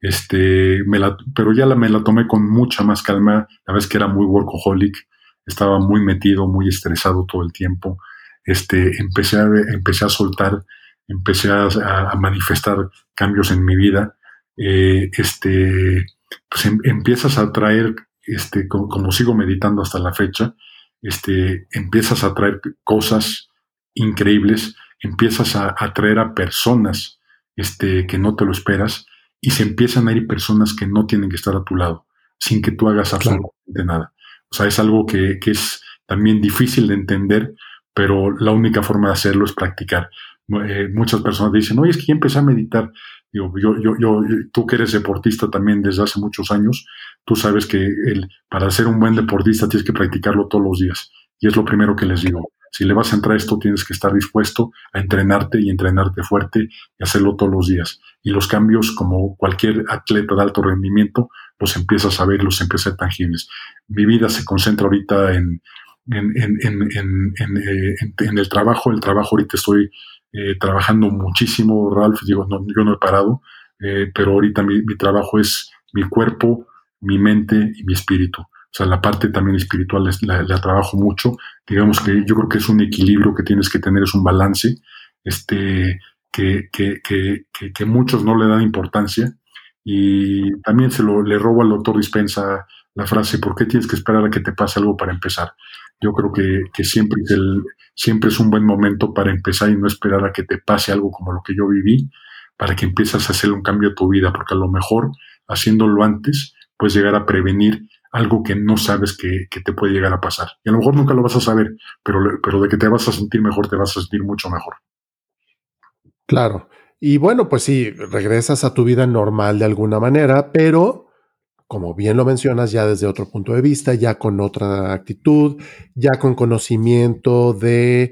Este, me la, pero ya la, me la tomé con mucha más calma. La vez que era muy workaholic, estaba muy metido, muy estresado todo el tiempo. Este, empecé a, empecé a soltar, empecé a, manifestar cambios en mi vida. Eh, este, pues em, empiezas a traer este, como, sigo meditando hasta la fecha, este, empiezas a traer cosas increíbles, empiezas a atraer a personas este, que no te lo esperas y se empiezan a ir personas que no tienen que estar a tu lado, sin que tú hagas absolutamente nada. O sea, es algo que, que, es también difícil de entender, pero la única forma de hacerlo es practicar. Eh, muchas personas dicen, oye, es que ya empecé a meditar. Digo, yo, yo, yo, tú que eres deportista también desde hace muchos años, tú sabes que el, para ser un buen deportista tienes que practicarlo todos los días. Y es lo primero que les digo. Si le vas a entrar a esto, tienes que estar dispuesto a entrenarte y entrenarte fuerte y hacerlo todos los días. Y los cambios, como cualquier atleta de alto rendimiento, los empiezas a ver, los empiezas a ser tangibles. Mi vida se concentra ahorita en, en, en, en, en, el trabajo. El trabajo ahorita estoy eh, trabajando muchísimo, Ralph, digo, no, yo no he parado, eh, pero ahorita mi, trabajo es mi cuerpo, mi mente y mi espíritu. O sea, la parte también espiritual la, la, trabajo mucho. Digamos que yo creo que es un equilibrio que tienes que tener, es un balance, este, que, muchos no le dan importancia. Y también se lo le robo al doctor Dispensa la frase, ¿por qué tienes que esperar a que te pase algo para empezar? Yo creo que, siempre, es el, siempre es un buen momento para empezar y no esperar a que te pase algo como lo que yo viví, para que empieces a hacer un cambio a tu vida, porque a lo mejor haciéndolo antes puedes llegar a prevenir algo que no sabes que, te puede llegar a pasar. Y a lo mejor nunca lo vas a saber, pero de que te vas a sentir mejor, te vas a sentir mucho mejor. Claro. Y bueno, pues sí, regresas a tu vida normal de alguna manera, pero como bien lo mencionas, ya desde otro punto de vista, ya con otra actitud, ya con conocimiento de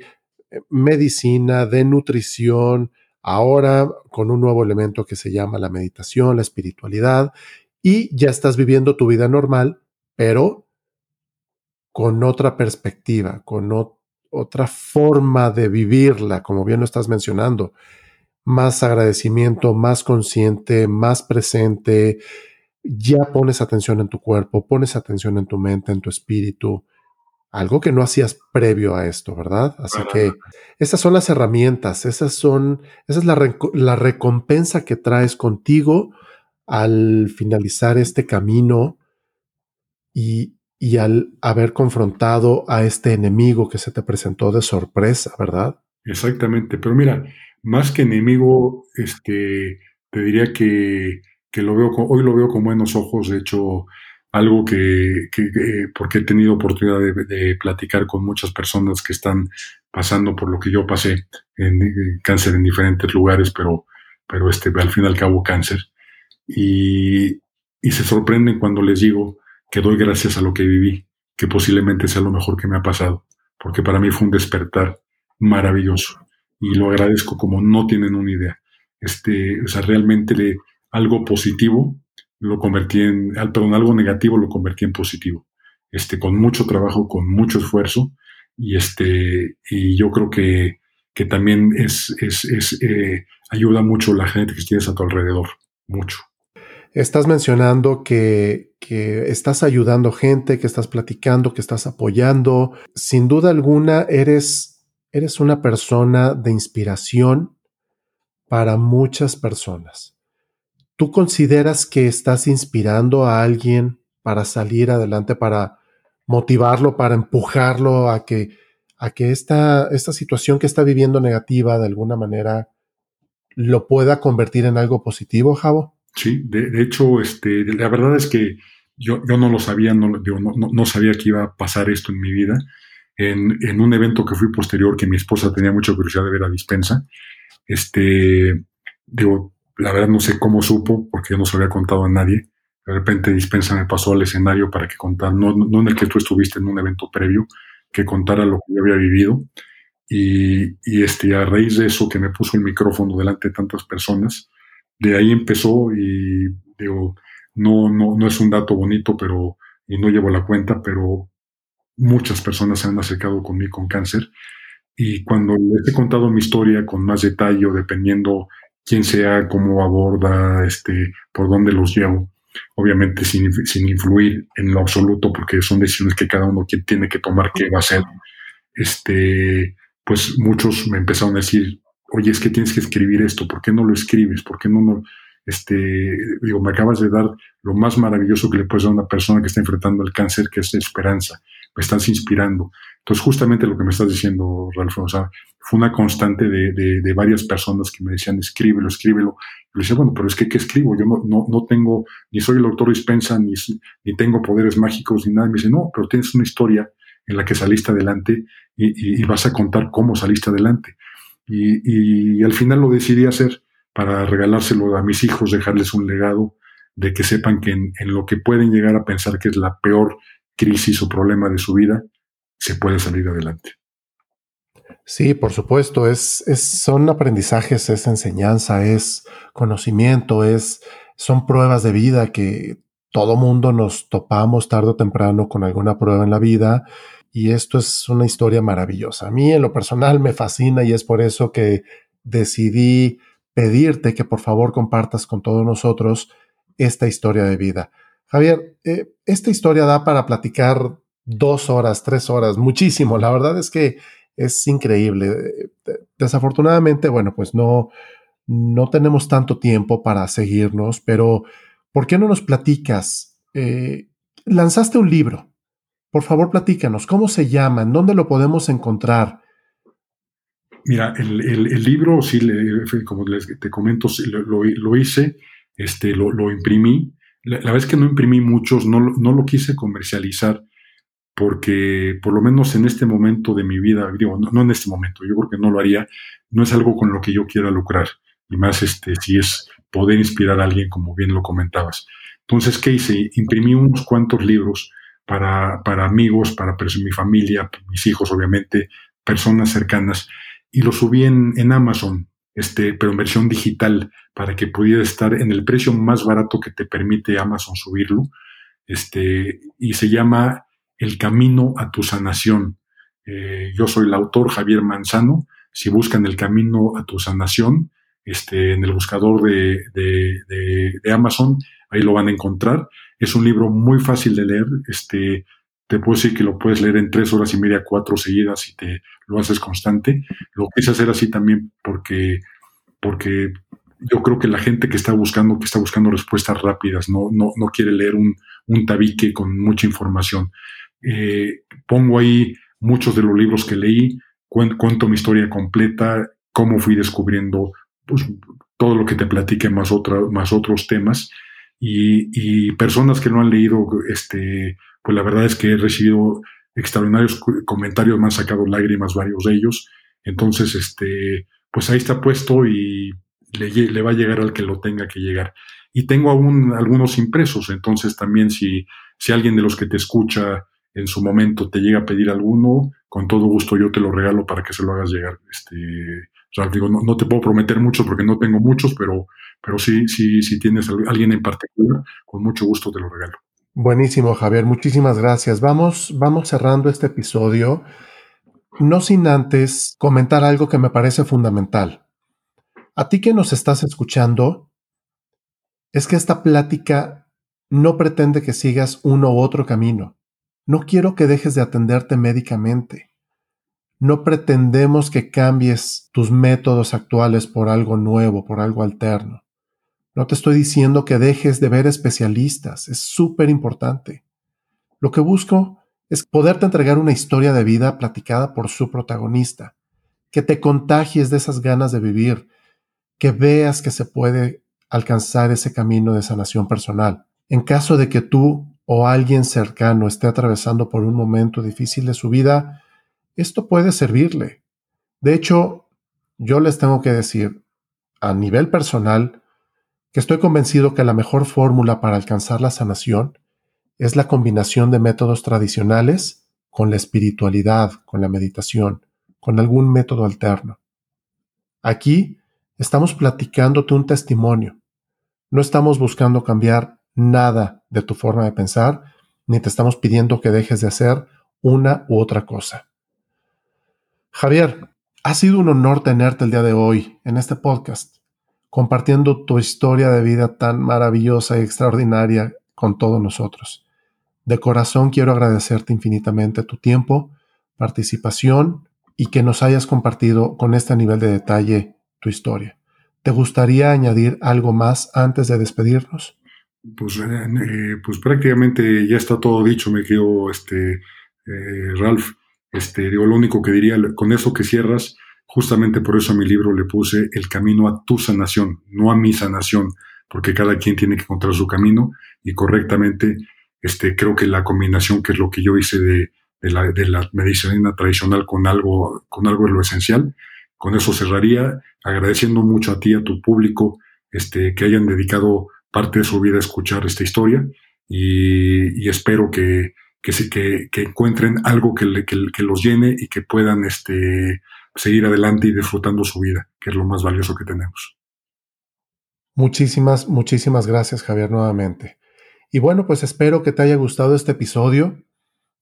eh, medicina, de nutrición, ahora con un nuevo elemento que se llama la meditación, la espiritualidad, y ya estás viviendo tu vida normal, pero con otra perspectiva, con otra forma de vivirla, como bien lo estás mencionando. Más agradecimiento, más consciente, más presente. Ya pones atención en tu cuerpo, pones atención en tu mente, en tu espíritu. Algo que no hacías previo a esto, ¿verdad? Así que esas son las herramientas, esas son, esa es la, la recompensa que traes contigo al finalizar este camino y, y al haber confrontado a este enemigo que se te presentó de sorpresa, ¿verdad? Exactamente, pero mira, más que enemigo, este, te diría que, que lo veo, hoy lo veo con buenos ojos, de hecho, algo que, que, porque he tenido oportunidad de, platicar con muchas personas que están pasando por lo que yo pasé, en, cáncer en diferentes lugares, pero, pero este, al fin y al cabo cáncer, y, y se sorprenden cuando les digo que doy gracias a lo que viví, que posiblemente sea lo mejor que me ha pasado, porque para mí fue un despertar maravilloso y lo agradezco como no tienen una idea. Este, o sea, realmente de algo positivo lo convertí en, perdón, algo negativo lo convertí en positivo. Este, con mucho trabajo, con mucho esfuerzo y este, y yo creo que, que también es, es, eh, ayuda mucho la gente que tienes a tu alrededor, mucho. Estás mencionando que, que, estás ayudando gente, que estás platicando, que estás apoyando. Sin duda alguna, eres, eres una persona de inspiración para muchas personas. ¿Tú consideras que estás inspirando a alguien para salir adelante, para motivarlo, para empujarlo a que, a que esta, esta situación que está viviendo negativa de alguna manera lo pueda convertir en algo positivo, Javo? Sí, de, hecho, este, la verdad es que yo, yo no lo sabía, no, no, no, sabía que iba a pasar esto en mi vida. En, en, un evento que fui posterior, que mi esposa tenía mucha curiosidad de ver a Dispensa, este, digo, la verdad no sé cómo supo, porque yo no se lo había contado a nadie. De repente Dispensa me pasó al escenario para que contara, no, no en el que tú estuviste en un evento previo, que contara lo que yo había vivido. Y, y este, a raíz de eso que me puso el micrófono delante de tantas personas, de ahí empezó y digo, no, no, no es un dato bonito, pero, y no llevo la cuenta, pero muchas personas se han acercado conmigo con cáncer. Y cuando les he contado mi historia con más detalle, dependiendo quién sea, cómo aborda, este, por dónde los llevo, obviamente sin, sin influir en lo absoluto, porque son decisiones que cada uno tiene que tomar qué va a hacer, este, pues muchos me empezaron a decir, oye, es que tienes que escribir esto, ¿por qué no lo escribes? ¿Por qué no, no este, digo, me acabas de dar lo más maravilloso que le puedes dar a una persona que está enfrentando el cáncer, que es esperanza. Me estás inspirando. Entonces, justamente lo que me estás diciendo, Ralf, o sea, fue una constante de, de, varias personas que me decían, escríbelo, escríbelo. Y le decía, bueno, pero es que, ¿qué escribo? Yo no, no, no tengo, ni soy el doctor Dispensa, ni, ni tengo poderes mágicos, ni nada. Y me dice, no, pero tienes una historia en la que saliste adelante y, y, y vas a contar cómo saliste adelante. Y, al final lo decidí hacer para regalárselo a mis hijos, dejarles un legado de que sepan que en, lo que pueden llegar a pensar que es la peor crisis o problema de su vida, se puede salir adelante. Sí, por supuesto, es, es, son aprendizajes, es enseñanza, es conocimiento, es, son pruebas de vida que todo mundo nos topamos tarde o temprano con alguna prueba en la vida y esto es una historia maravillosa. A mí en lo personal me fascina y es por eso que decidí pedirte que por favor compartas con todos nosotros esta historia de vida. Javier, eh, esta historia da para platicar dos horas, tres horas, muchísimo. La verdad es que es increíble. Desafortunadamente, bueno, pues no, no tenemos tanto tiempo para seguirnos, pero ¿por qué no nos platicas? Eh, lanzaste un libro, por favor, platícanos, ¿cómo se llama? ¿En dónde lo podemos encontrar? Mira, el, libro, sí, como te comento, lo, hice, este, lo, imprimí. La, verdad es que no imprimí muchos, no, no lo quise comercializar porque por lo menos en este momento de mi vida, digo, no, en este momento, yo creo que no lo haría, no es algo con lo que yo quiera lucrar, y más este, si es poder inspirar a alguien, como bien lo comentabas. Entonces, ¿qué hice? Imprimí unos cuantos libros para, para amigos, para mi familia, mis hijos, obviamente, personas cercanas, y lo subí en, en Amazon, este, pero en versión digital, para que pudiera estar en el precio más barato que te permite Amazon subirlo. Este, y se llama El Camino a tu Sanación. Eh, yo soy el autor Javier Manzano. Si buscan El Camino a tu Sanación, este, en el buscador de, de, Amazon, ahí lo van a encontrar. Es un libro muy fácil de leer. Este, te puedo decir que lo puedes leer en tres horas y media, cuatro seguidas si te lo haces constante. Lo quise hacer así también porque, porque yo creo que la gente que está buscando, que está buscando respuestas rápidas, no, no, no quiere leer un, un tabique con mucha información. Eh, pongo ahí muchos de los libros que leí, cuento mi historia completa, cómo fui descubriendo pues, todo lo que te platiqué, más, otra, más otros temas. Y, y, personas que no han leído, este, pues la verdad es que he recibido extraordinarios comentarios, me han sacado lágrimas varios de ellos. Entonces, este, pues ahí está puesto y le, va a llegar al que lo tenga que llegar. Y tengo aún algunos impresos, entonces también si, si alguien de los que te escucha en su momento te llega a pedir alguno, con todo gusto yo te lo regalo para que se lo hagas llegar. Este, digo, no, te puedo prometer mucho porque no tengo muchos, pero, pero sí, sí, si tienes alguien en particular, con mucho gusto te lo regalo. Buenísimo, Javier. Muchísimas gracias. Vamos, vamos cerrando este episodio, no sin antes comentar algo que me parece fundamental. A ti que nos estás escuchando, es que esta plática no pretende que sigas uno u otro camino. No quiero que dejes de atenderte médicamente. No pretendemos que cambies tus métodos actuales por algo nuevo, por algo alterno. No te estoy diciendo que dejes de ver especialistas, es súper importante. Lo que busco es poderte entregar una historia de vida platicada por su protagonista, que te contagies de esas ganas de vivir, que veas que se puede alcanzar ese camino de sanación personal. En caso de que tú o alguien cercano esté atravesando por un momento difícil de su vida, esto puede servirle. De hecho, yo les tengo que decir, a nivel personal, que estoy convencido que la mejor fórmula para alcanzar la sanación es la combinación de métodos tradicionales con la espiritualidad, con la meditación, con algún método alterno. Aquí Estamos platicándote un testimonio. No estamos buscando cambiar nada de tu forma de pensar, ni te estamos pidiendo que dejes de hacer una u otra cosa. Javier, ha sido un honor tenerte el día de hoy en este podcast, compartiendo tu historia de vida tan maravillosa y extraordinaria con todos nosotros. De corazón quiero agradecerte infinitamente tu tiempo, participación y que nos hayas compartido con este nivel de detalle tu historia. ¿Te gustaría añadir algo más antes de despedirnos? Pues, eh, pues prácticamente ya está todo dicho, me quedo este, eh, Ralph. Este, digo, lo único que diría, con eso que cierras, justamente por eso a mi libro le puse el camino a tu sanación, no a mi sanación, porque cada quien tiene que encontrar su camino y correctamente, este, creo que la combinación, que es lo que yo hice de, de, la, de la medicina tradicional con algo, con algo de lo esencial, con eso cerraría, agradeciendo mucho a ti, a tu público, este, que hayan dedicado parte de su vida a escuchar esta historia y, espero que, que, que, encuentren algo que, que, los llene y que puedan este, seguir adelante y disfrutando su vida, que es lo más valioso que tenemos. Muchísimas, muchísimas gracias Javier nuevamente. Y bueno, pues espero que te haya gustado este episodio.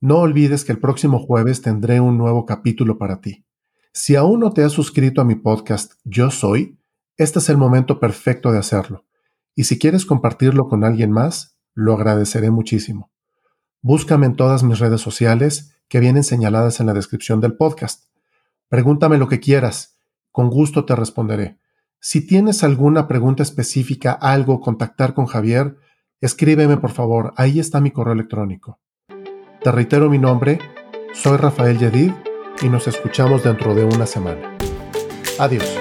No olvides que el próximo jueves tendré un nuevo capítulo para ti. Si aún no te has suscrito a mi podcast Yo Soy, este es el momento perfecto de hacerlo. Y si quieres compartirlo con alguien más, lo agradeceré muchísimo. Búscame en todas mis redes sociales que vienen señaladas en la descripción del podcast. Pregúntame lo que quieras, con gusto te responderé. Si tienes alguna pregunta específica, algo, contactar con Javier, escríbeme por favor, ahí está mi correo electrónico. Te reitero mi nombre, soy Rafael Yedid y nos escuchamos dentro de una semana. Adiós.